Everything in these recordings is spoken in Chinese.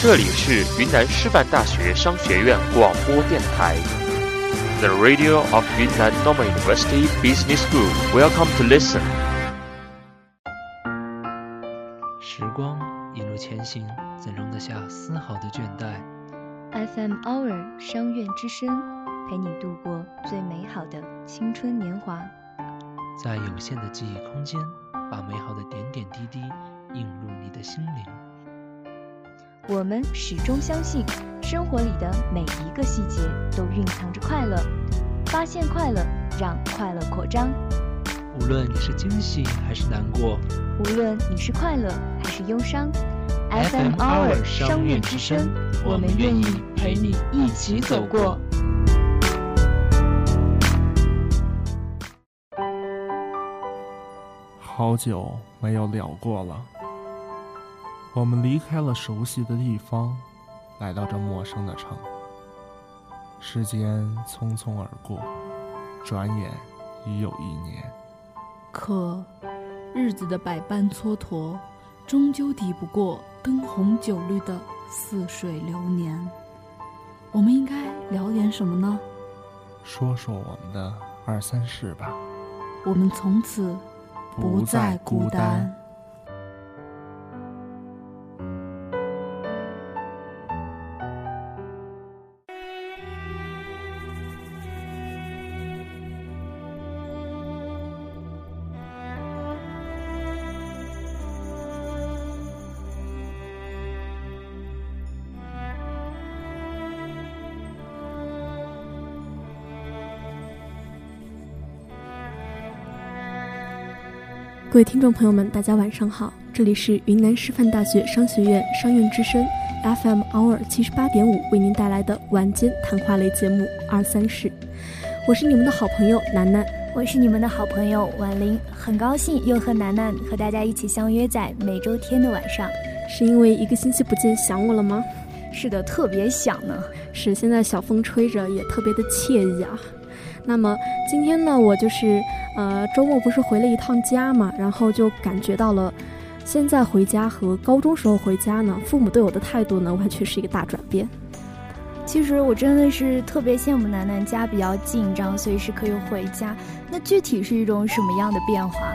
这里是云南师范大学商学院广播电台，The Radio of Yunnan Normal University Business School. Welcome to listen. 时光一路前行，怎容得下丝毫的倦怠？FM Hour 商院之声，陪你度过最美好的青春年华。在有限的记忆空间，把美好的点点滴滴映入你的心灵。我们始终相信，生活里的每一个细节都蕴藏着快乐。发现快乐，让快乐扩张。无论你是惊喜还是难过，无论你是快乐还是忧伤，FM Hour 商院之声，我们愿意陪你一起走过。好久没有聊过了。我们离开了熟悉的地方，来到这陌生的城。时间匆匆而过，转眼已有一年。可，日子的百般蹉跎，终究抵不过灯红酒绿的似水流年。我们应该聊点什么呢？说说我们的二三事吧。我们从此不再孤单。听众朋友们，大家晚上好，这里是云南师范大学商学院商院之声 FM Hour 七十八点五为您带来的晚间谈话类节目《二三事》，我是你们的好朋友楠楠，我是你们的好朋友婉玲，很高兴又和楠楠和大家一起相约在每周天的晚上，是因为一个星期不见想我了吗？是的，特别想呢，是现在小风吹着也特别的惬意啊。那么今天呢，我就是，呃，周末不是回了一趟家嘛，然后就感觉到了，现在回家和高中时候回家呢，父母对我的态度呢，完全是一个大转变。其实我真的是特别羡慕楠楠家比较近，这样随时可以回家。那具体是一种什么样的变化？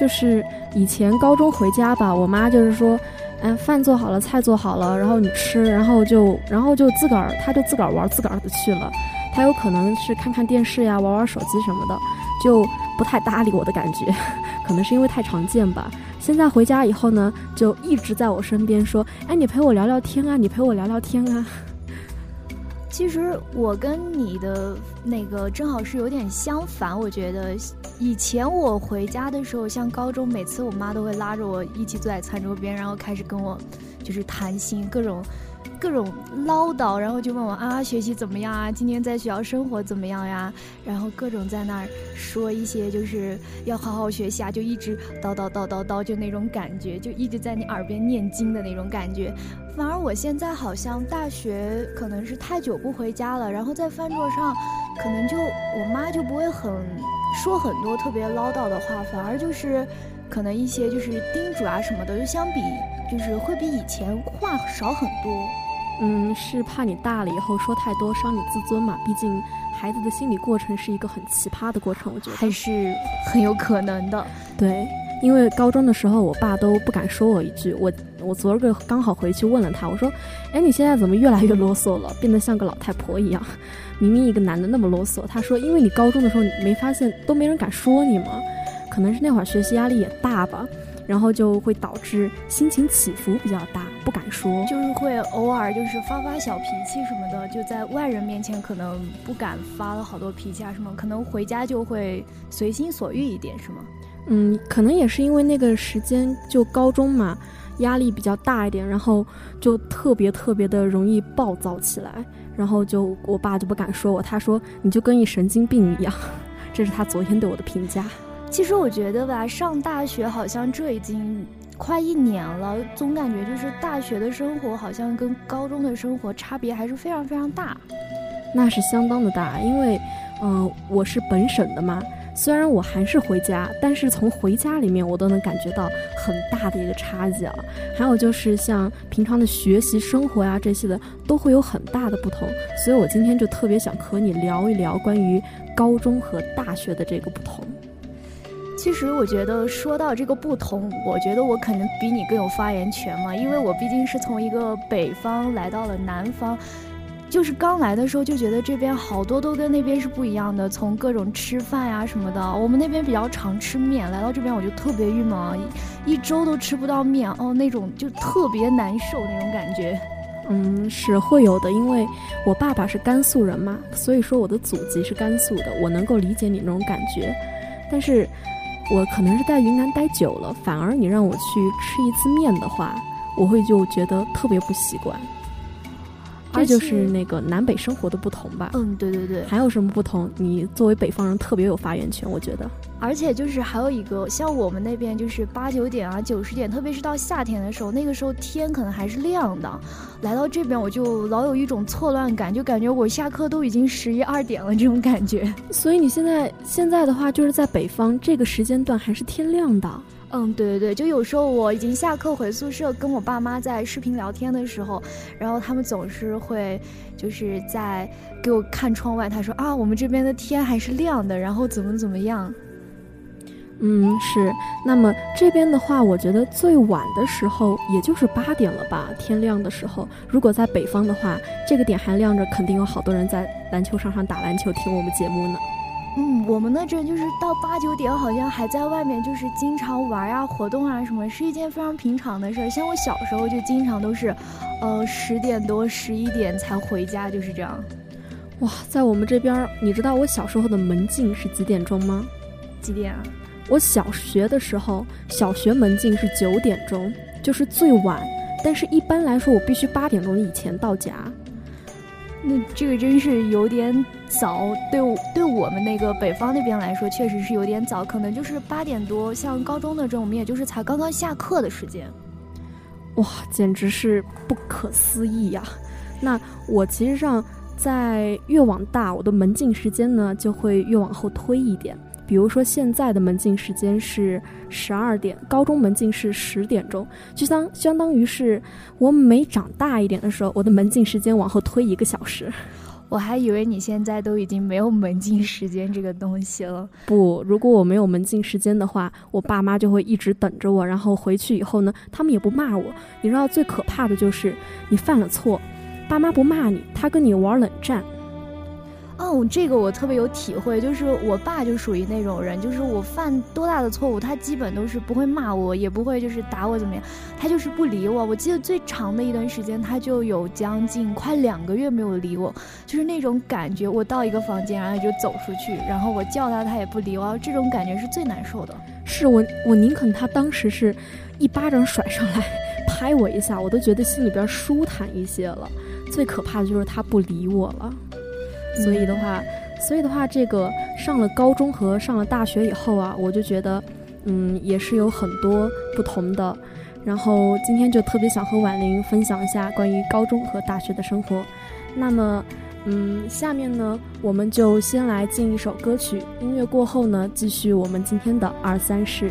就是以前高中回家吧，我妈就是说，嗯，饭做好了，菜做好了，然后你吃，然后就，然后就自个儿，她就自个儿玩自个儿的去了。他有可能是看看电视呀，玩玩手机什么的，就不太搭理我的感觉，可能是因为太常见吧。现在回家以后呢，就一直在我身边说：“哎，你陪我聊聊天啊，你陪我聊聊天啊。”其实我跟你的那个正好是有点相反，我觉得以前我回家的时候，像高中，每次我妈都会拉着我一起坐在餐桌边，然后开始跟我就是谈心，各种。各种唠叨，然后就问我啊，学习怎么样啊？今天在学校生活怎么样呀？然后各种在那儿说一些，就是要好好学习啊，就一直叨叨叨叨叨，就那种感觉，就一直在你耳边念经的那种感觉。反而我现在好像大学可能是太久不回家了，然后在饭桌上，可能就我妈就不会很说很多特别唠叨的话，反而就是可能一些就是叮嘱啊什么的，就相比就是会比以前话少很多。嗯，是怕你大了以后说太多伤你自尊嘛？毕竟孩子的心理过程是一个很奇葩的过程，我觉得还是很有可能的。对，因为高中的时候，我爸都不敢说我一句。我我昨儿个刚好回去问了他，我说：“哎，你现在怎么越来越啰嗦了，变得像个老太婆一样？明明一个男的那么啰嗦。”他说：“因为你高中的时候，你没发现都没人敢说你吗？可能是那会儿学习压力也大吧。”然后就会导致心情起伏比较大，不敢说，就是会偶尔就是发发小脾气什么的，就在外人面前可能不敢发了好多脾气啊什么，可能回家就会随心所欲一点，是吗？嗯，可能也是因为那个时间就高中嘛，压力比较大一点，然后就特别特别的容易暴躁起来，然后就我爸就不敢说我，他说你就跟一神经病一样，这是他昨天对我的评价。其实我觉得吧，上大学好像这已经快一年了，总感觉就是大学的生活好像跟高中的生活差别还是非常非常大。那是相当的大，因为，嗯，我是本省的嘛，虽然我还是回家，但是从回家里面我都能感觉到很大的一个差距啊。还有就是像平常的学习、生活呀这些的，都会有很大的不同。所以我今天就特别想和你聊一聊关于高中和大学的这个不同。其实我觉得说到这个不同，我觉得我可能比你更有发言权嘛，因为我毕竟是从一个北方来到了南方。就是刚来的时候就觉得这边好多都跟那边是不一样的，从各种吃饭呀什么的，我们那边比较常吃面，来到这边我就特别郁闷，一周都吃不到面，哦，那种就特别难受那种感觉。嗯，是会有的，因为我爸爸是甘肃人嘛，所以说我的祖籍是甘肃的，我能够理解你那种感觉。但是，我可能是在云南待久了，反而你让我去吃一次面的话，我会就觉得特别不习惯。这就是那个南北生活的不同吧？嗯，对对对。还有什么不同？你作为北方人特别有发言权，我觉得。而且就是还有一个，像我们那边就是八九点啊、九十点，特别是到夏天的时候，那个时候天可能还是亮的。来到这边，我就老有一种错乱感，就感觉我下课都已经十一二点了这种感觉。所以你现在现在的话，就是在北方这个时间段还是天亮的。嗯，对对对，就有时候我已经下课回宿舍，跟我爸妈在视频聊天的时候，然后他们总是会就是在给我看窗外，他说啊，我们这边的天还是亮的，然后怎么怎么样。嗯，是。那么这边的话，我觉得最晚的时候也就是八点了吧，天亮的时候。如果在北方的话，这个点还亮着，肯定有好多人在篮球场上打篮球，听我们节目呢。嗯，我们那阵就是到八九点，好像还在外面，就是经常玩啊、活动啊什么，是一件非常平常的事儿。像我小时候就经常都是，呃，十点多、十一点才回家，就是这样。哇，在我们这边，你知道我小时候的门禁是几点钟吗？几点啊？我小学的时候，小学门禁是九点钟，就是最晚。但是一般来说，我必须八点钟以前到家。那这个真是有点早，对对我们那个北方那边来说，确实是有点早，可能就是八点多。像高中的这种，我们也就是才刚刚下课的时间。哇，简直是不可思议呀！那我其实上在越往大，我的门禁时间呢就会越往后推一点。比如说现在的门禁时间是十二点，高中门禁是十点钟，就相相当于是我每长大一点的时候，我的门禁时间往后推一个小时。我还以为你现在都已经没有门禁时间这个东西了。不，如果我没有门禁时间的话，我爸妈就会一直等着我，然后回去以后呢，他们也不骂我。你知道最可怕的就是你犯了错，爸妈不骂你，他跟你玩冷战。哦，这个我特别有体会，就是我爸就属于那种人，就是我犯多大的错误，他基本都是不会骂我，也不会就是打我怎么样，他就是不理我。我记得最长的一段时间，他就有将近快两个月没有理我，就是那种感觉，我到一个房间，然后就走出去，然后我叫他，他也不理我，这种感觉是最难受的。是我，我宁肯他当时是一巴掌甩上来，拍我一下，我都觉得心里边舒坦一些了。最可怕的就是他不理我了。所以的话，所以的话，这个上了高中和上了大学以后啊，我就觉得，嗯，也是有很多不同的。然后今天就特别想和婉玲分享一下关于高中和大学的生活。那么，嗯，下面呢，我们就先来进一首歌曲，音乐过后呢，继续我们今天的二三事。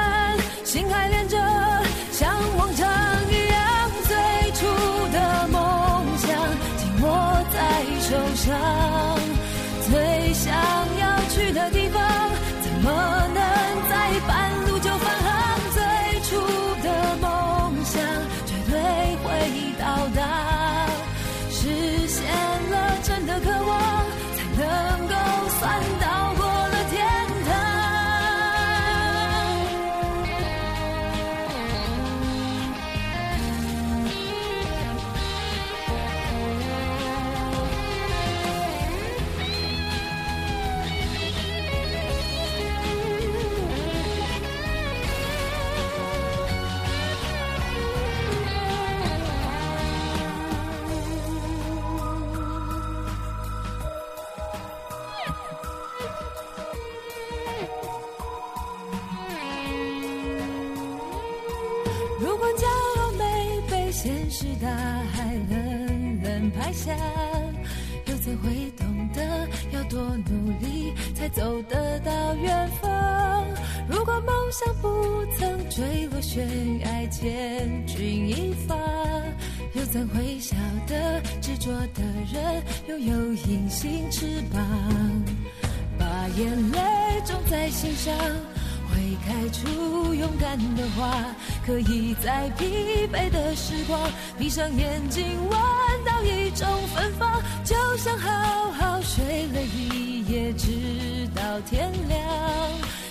千钧一发，又怎会晓得执着的人拥有隐形翅膀？把眼泪种在心上。会开出勇敢的花，可以在疲惫的时光，闭上眼睛闻到一种芬芳，就像好好睡了一夜，直到天亮，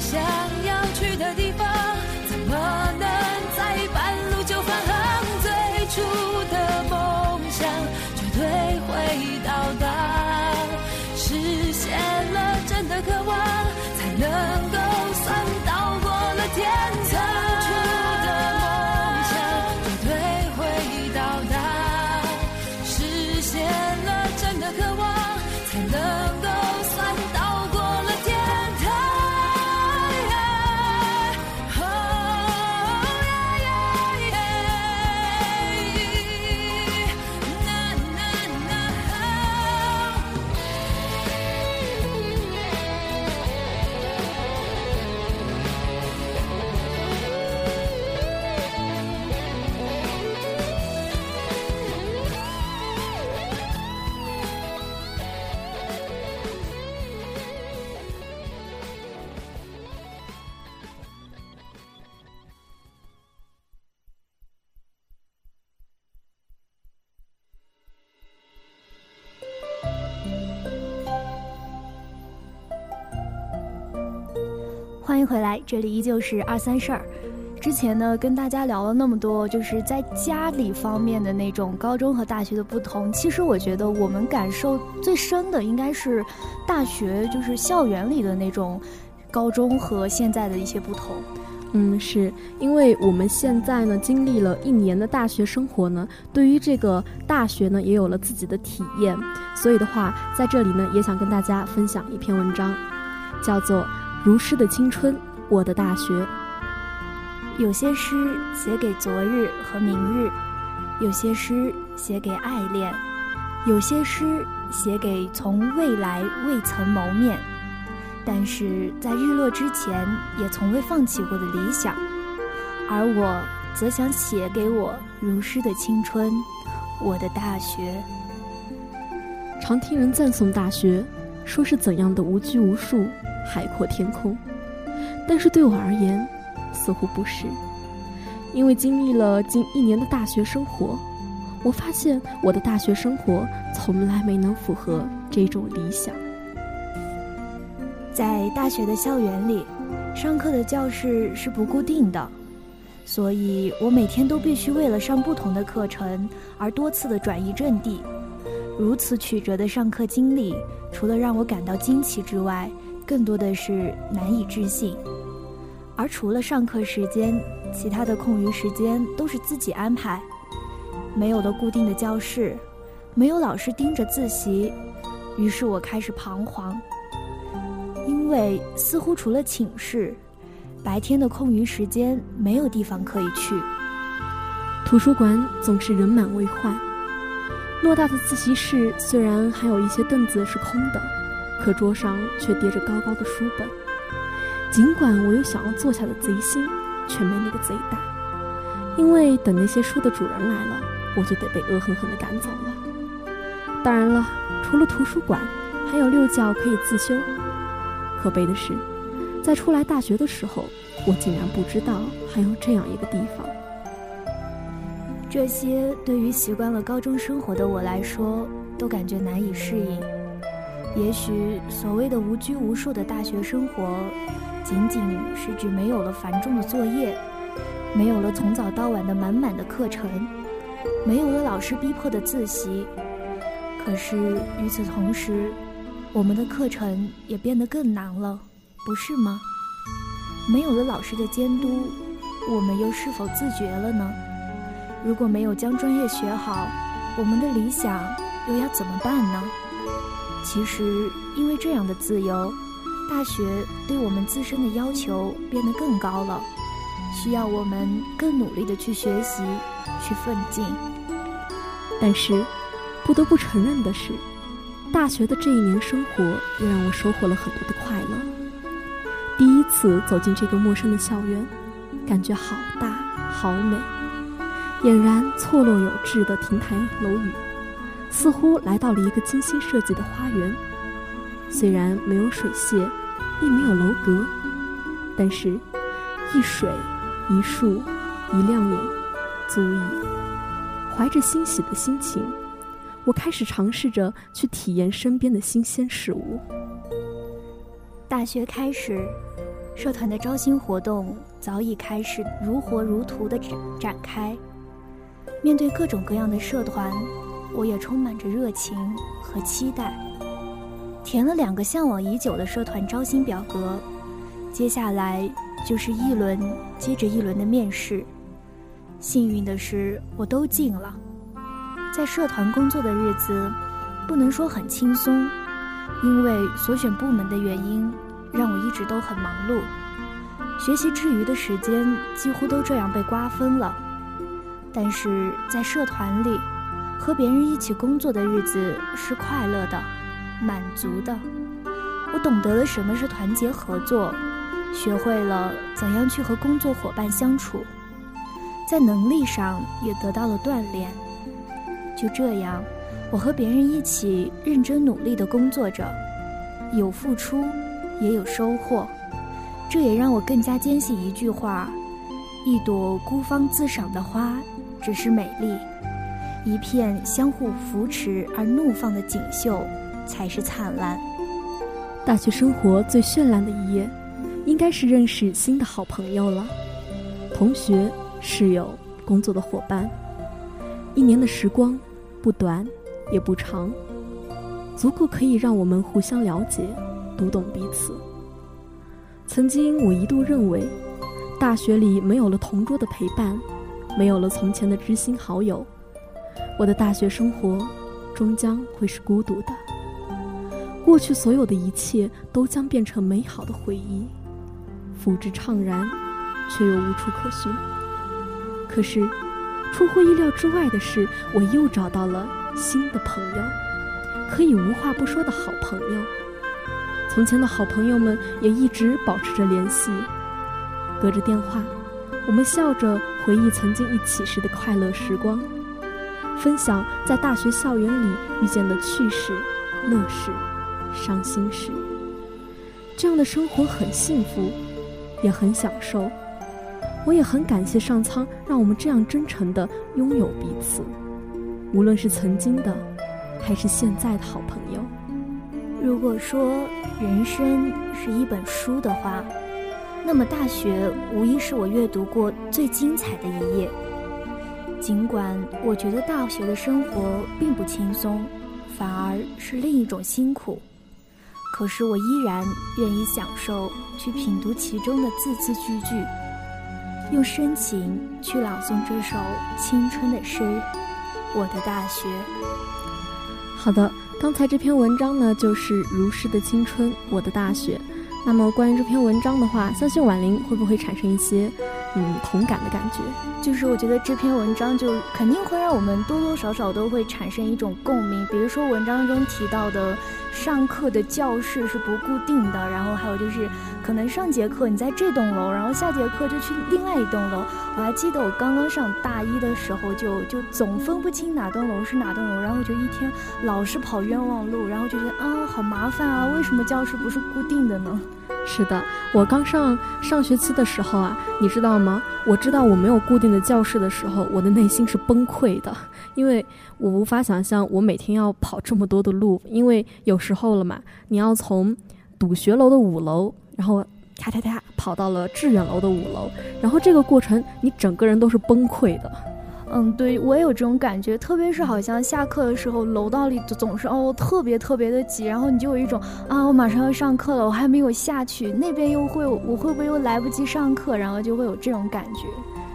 想。回来，这里依旧是二三事儿。之前呢，跟大家聊了那么多，就是在家里方面的那种高中和大学的不同。其实我觉得我们感受最深的应该是大学，就是校园里的那种高中和现在的一些不同。嗯，是因为我们现在呢经历了一年的大学生活呢，对于这个大学呢也有了自己的体验，所以的话，在这里呢也想跟大家分享一篇文章，叫做《如诗的青春，我的大学》。有些诗写给昨日和明日，有些诗写给爱恋，有些诗写给从未来未曾谋面，但是在日落之前也从未放弃过的理想。而我则想写给我如诗的青春，我的大学。常听人赞颂大学，说是怎样的无拘无束、海阔天空，但是对我而言，似乎不是，因为经历了近一年的大学生活，我发现我的大学生活从来没能符合这种理想。在大学的校园里，上课的教室是不固定的，所以我每天都必须为了上不同的课程而多次的转移阵地。如此曲折的上课经历，除了让我感到惊奇之外，更多的是难以置信。而除了上课时间，其他的空余时间都是自己安排。没有了固定的教室，没有老师盯着自习，于是我开始彷徨。因为似乎除了寝室，白天的空余时间没有地方可以去。图书馆总是人满为患。偌大的自习室虽然还有一些凳子是空的，可桌上却叠着高高的书本。尽管我有想要坐下的贼心，却没那个贼胆，因为等那些书的主人来了，我就得被恶狠狠地赶走了。当然了，除了图书馆，还有六教可以自修。可悲的是，在初来大学的时候，我竟然不知道还有这样一个地方。这些对于习惯了高中生活的我来说，都感觉难以适应。也许所谓的无拘无束的大学生活，仅仅是指没有了繁重的作业，没有了从早到晚的满满的课程，没有了老师逼迫的自习。可是与此同时，我们的课程也变得更难了，不是吗？没有了老师的监督，我们又是否自觉了呢？如果没有将专业学好，我们的理想又要怎么办呢？其实，因为这样的自由，大学对我们自身的要求变得更高了，需要我们更努力的去学习，去奋进。但是，不得不承认的是，大学的这一年生活也让我收获了很多的快乐。第一次走进这个陌生的校园，感觉好大，好美。俨然错落有致的亭台楼宇，似乎来到了一个精心设计的花园。虽然没有水榭，亦没有楼阁，但是，一水、一树、一亮影，足矣。怀着欣喜的心情，我开始尝试着去体验身边的新鲜事物。大学开始，社团的招新活动早已开始如火如荼地展展开。面对各种各样的社团，我也充满着热情和期待。填了两个向往已久的社团招新表格，接下来就是一轮接着一轮的面试。幸运的是，我都进了。在社团工作的日子，不能说很轻松，因为所选部门的原因，让我一直都很忙碌。学习之余的时间，几乎都这样被瓜分了。但是在社团里，和别人一起工作的日子是快乐的、满足的。我懂得了什么是团结合作，学会了怎样去和工作伙伴相处，在能力上也得到了锻炼。就这样，我和别人一起认真努力地工作着，有付出，也有收获。这也让我更加坚信一句话：一朵孤芳自赏的花。只是美丽，一片相互扶持而怒放的锦绣，才是灿烂。大学生活最绚烂的一页，应该是认识新的好朋友了，同学、室友、工作的伙伴。一年的时光，不短，也不长，足够可以让我们互相了解，读懂彼此。曾经我一度认为，大学里没有了同桌的陪伴。没有了从前的知心好友，我的大学生活终将会是孤独的。过去所有的一切都将变成美好的回忆，抚之怅然，却又无处可寻。可是，出乎意料之外的是，我又找到了新的朋友，可以无话不说的好朋友。从前的好朋友们也一直保持着联系，隔着电话。我们笑着回忆曾经一起时的快乐时光，分享在大学校园里遇见的趣事、乐事、伤心事。这样的生活很幸福，也很享受。我也很感谢上苍，让我们这样真诚的拥有彼此。无论是曾经的，还是现在的好朋友。如果说人生是一本书的话，那么大学无疑是我阅读过最精彩的一页。尽管我觉得大学的生活并不轻松，反而是另一种辛苦，可是我依然愿意享受去品读其中的字字句句，用深情去朗诵这首青春的诗《我的大学》。好的，刚才这篇文章呢，就是如诗的青春，我的大学。那么关于这篇文章的话，相信婉玲会不会产生一些嗯同感的感觉？就是我觉得这篇文章就肯定会让我们多多少少都会产生一种共鸣。比如说文章中提到的，上课的教室是不固定的，然后还有就是可能上节课你在这栋楼，然后下节课就去另外一栋楼。我还记得我刚刚上大一的时候，就就总分不清哪栋楼是哪栋楼，然后就一天老是跑冤枉路，然后就觉得啊好麻烦啊，为什么教室不是固定的呢？是的，我刚上上学期的时候啊，你知道吗？我知道我没有固定的教室的时候，我的内心是崩溃的，因为我无法想象我每天要跑这么多的路，因为有时时候了嘛，你要从笃学楼的五楼，然后咔咔咔跑到了致远楼的五楼，然后这个过程你整个人都是崩溃的。嗯，对我也有这种感觉，特别是好像下课的时候，楼道里总是哦特别特别的挤，然后你就有一种啊，我马上要上课了，我还没有下去，那边又会 我会不会又来不及上课，然后就会有这种感觉。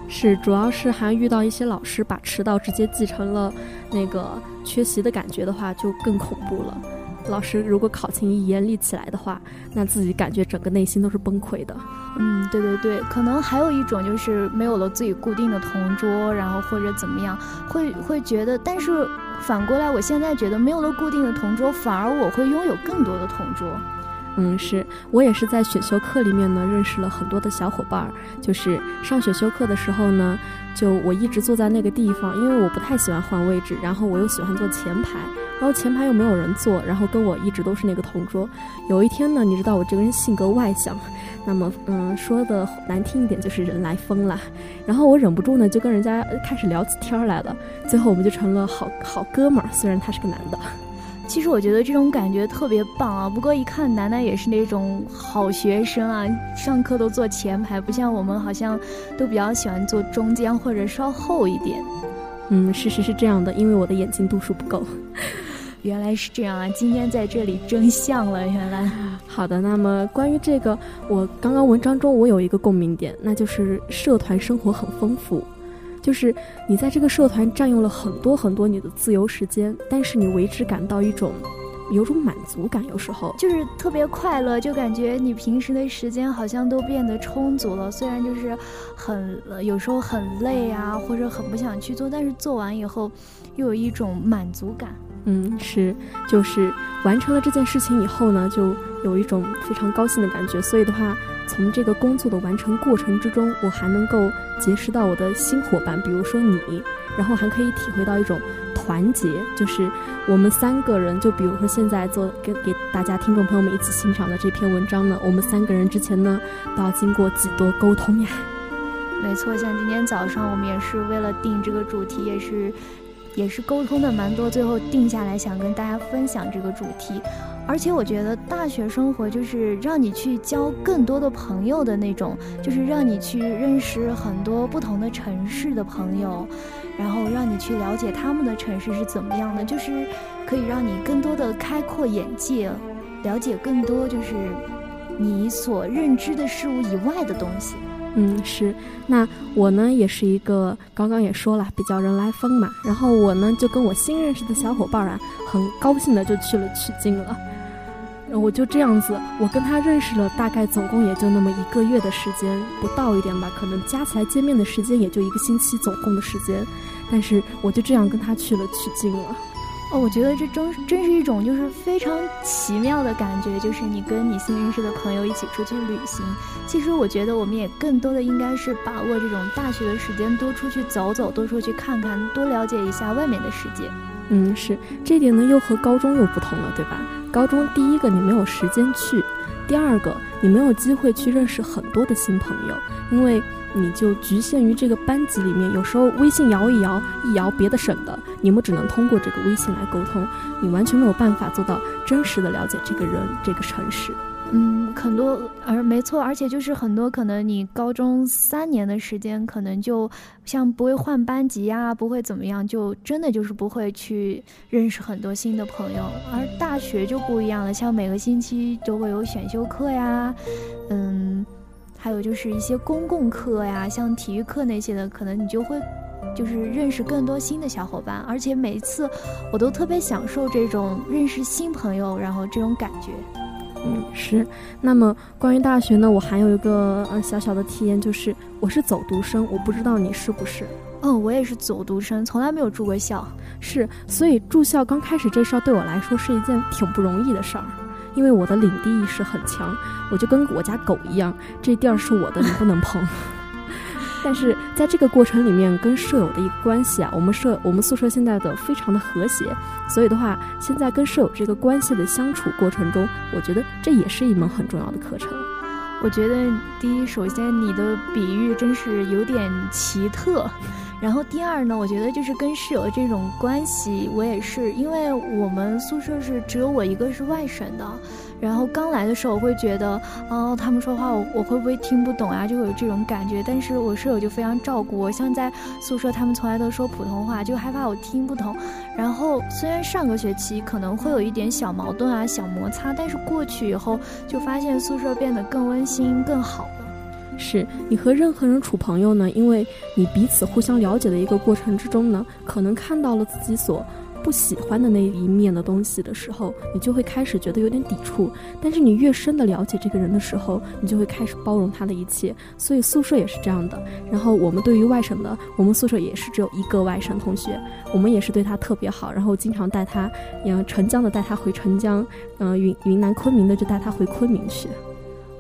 是，主要是还遇到一些老师把迟到直接记成了那个缺席的感觉的话，就更恐怖了。老师如果考勤一严厉起来的话，那自己感觉整个内心都是崩溃的。嗯，对对对，可能还有一种就是没有了自己固定的同桌，然后或者怎么样，会会觉得。但是反过来，我现在觉得没有了固定的同桌，反而我会拥有更多的同桌。嗯，是我也是在选修课里面呢，认识了很多的小伙伴儿。就是上选修课的时候呢，就我一直坐在那个地方，因为我不太喜欢换位置，然后我又喜欢坐前排，然后前排又没有人坐，然后跟我一直都是那个同桌。有一天呢，你知道我这个人性格外向，那么嗯，说的难听一点就是人来疯了，然后我忍不住呢，就跟人家开始聊起天来了，最后我们就成了好好哥们儿，虽然他是个男的。其实我觉得这种感觉特别棒啊！不过一看楠楠也是那种好学生啊，上课都坐前排，不像我们好像都比较喜欢坐中间或者稍后一点。嗯，事实是这样的，因为我的眼睛度数不够。原来是这样啊！今天在这里真相了，原来。好的，那么关于这个，我刚刚文章中我有一个共鸣点，那就是社团生活很丰富。就是你在这个社团占用了很多很多你的自由时间，但是你为之感到一种有种满足感，有时候就是特别快乐，就感觉你平时的时间好像都变得充足了。虽然就是很有时候很累啊，或者很不想去做，但是做完以后又有一种满足感。嗯，是，就是完成了这件事情以后呢，就有一种非常高兴的感觉。所以的话。从这个工作的完成过程之中，我还能够结识到我的新伙伴，比如说你，然后还可以体会到一种团结，就是我们三个人，就比如说现在做给给大家听众朋友们一起欣赏的这篇文章呢，我们三个人之前呢都要经过几多沟通呀。没错，像今天早上我们也是为了定这个主题，也是也是沟通的蛮多，最后定下来想跟大家分享这个主题。而且我觉得大学生活就是让你去交更多的朋友的那种，就是让你去认识很多不同的城市的朋友，然后让你去了解他们的城市是怎么样的，就是可以让你更多的开阔眼界，了解更多就是你所认知的事物以外的东西。嗯，是。那我呢也是一个刚刚也说了比较人来疯嘛，然后我呢就跟我新认识的小伙伴啊，很高兴的就去了取经了。我就这样子，我跟他认识了，大概总共也就那么一个月的时间，不到一点吧，可能加起来见面的时间也就一个星期，总共的时间。但是我就这样跟他去了取经了。哦，我觉得这真真是一种就是非常奇妙的感觉，就是你跟你新认识的朋友一起出去旅行。其实我觉得我们也更多的应该是把握这种大学的时间，多出去走走，多出去看看，多了解一下外面的世界。嗯，是这点呢，又和高中又不同了，对吧？高中第一个你没有时间去，第二个你没有机会去认识很多的新朋友，因为你就局限于这个班级里面。有时候微信摇一摇，一摇别的省的，你们只能通过这个微信来沟通，你完全没有办法做到真实的了解这个人、这个城市。嗯，很多，而没错，而且就是很多可能你高中三年的时间，可能就像不会换班级呀，不会怎么样，就真的就是不会去认识很多新的朋友。而大学就不一样了，像每个星期都会有选修课呀，嗯，还有就是一些公共课呀，像体育课那些的，可能你就会就是认识更多新的小伙伴。而且每一次我都特别享受这种认识新朋友，然后这种感觉。嗯，是。那么关于大学呢，我还有一个呃小小的体验，就是我是走读生，我不知道你是不是？嗯，我也是走读生，从来没有住过校。是，所以住校刚开始这事儿对我来说是一件挺不容易的事儿，因为我的领地意识很强，我就跟我家狗一样，这地儿是我的，你不能碰。但是在这个过程里面，跟舍友的一个关系啊，我们舍我们宿舍现在的非常的和谐，所以的话，现在跟舍友这个关系的相处过程中，我觉得这也是一门很重要的课程。我觉得第一，首先你的比喻真是有点奇特。然后第二呢，我觉得就是跟室友的这种关系，我也是，因为我们宿舍是只有我一个是外省的，然后刚来的时候我会觉得，哦，他们说话我我会不会听不懂啊，就会有这种感觉。但是我室友就非常照顾我，像在宿舍他们从来都说普通话，就害怕我听不懂。然后虽然上个学期可能会有一点小矛盾啊、小摩擦，但是过去以后就发现宿舍变得更温馨、更好。是你和任何人处朋友呢？因为你彼此互相了解的一个过程之中呢，可能看到了自己所不喜欢的那一面的东西的时候，你就会开始觉得有点抵触。但是你越深的了解这个人的时候，你就会开始包容他的一切。所以宿舍也是这样的。然后我们对于外省的，我们宿舍也是只有一个外省同学，我们也是对他特别好，然后经常带他，嗯，澄江的带他回澄江，嗯，云云南昆明的就带他回昆明去。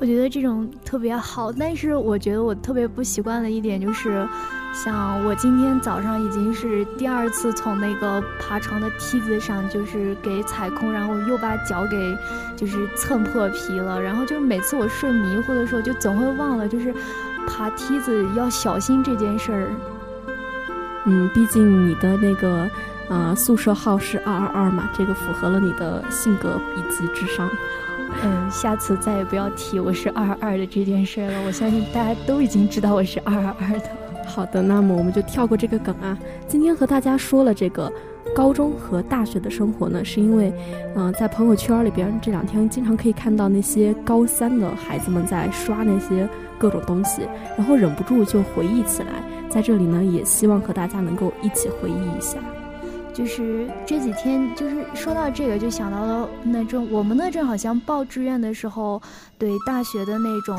我觉得这种特别好，但是我觉得我特别不习惯的一点就是，像我今天早上已经是第二次从那个爬床的梯子上，就是给踩空，然后又把脚给就是蹭破皮了。然后就是每次我睡迷糊的时候，就总会忘了就是爬梯子要小心这件事儿。嗯，毕竟你的那个呃宿舍号是二二二嘛，这个符合了你的性格以及智商。嗯，下次再也不要提我是二二的这件事了。我相信大家都已经知道我是二二的。好的，那么我们就跳过这个梗啊。今天和大家说了这个高中和大学的生活呢，是因为，嗯，在朋友圈里边这两天经常可以看到那些高三的孩子们在刷那些各种东西，然后忍不住就回忆起来。在这里呢，也希望和大家能够一起回忆一下。就是这几天，就是说到这个，就想到了那种我们那阵好像报志愿的时候，对大学的那种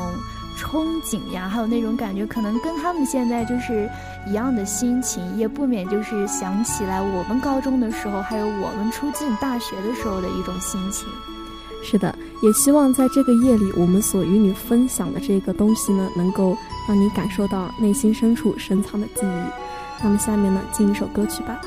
憧憬呀，还有那种感觉，可能跟他们现在就是一样的心情，也不免就是想起来我们高中的时候，还有我们初进大学的时候的一种心情。是的，也希望在这个夜里，我们所与你分享的这个东西呢，能够让你感受到内心深处深藏的记忆。那么下面呢，进一首歌曲吧。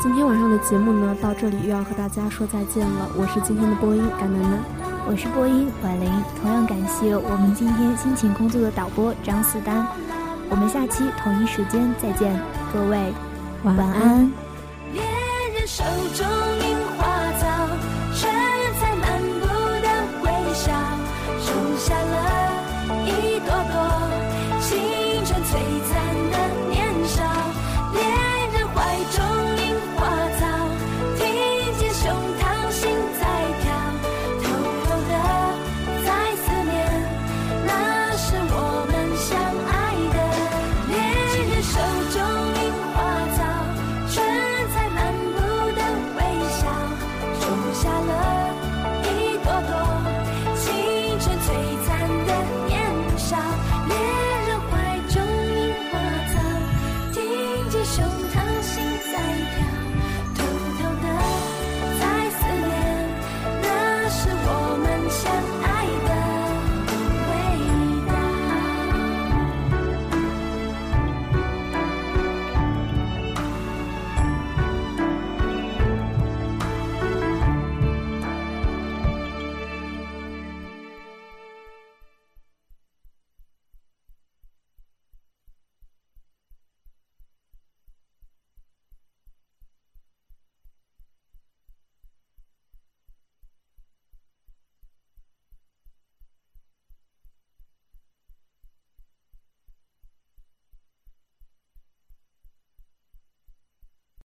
今天晚上的节目呢，到这里又要和大家说再见了。我是今天的播音甘楠楠，我是播音婉玲，同样感谢我们今天辛勤工作的导播张思丹。我们下期同一时间再见，各位晚安。恋人手中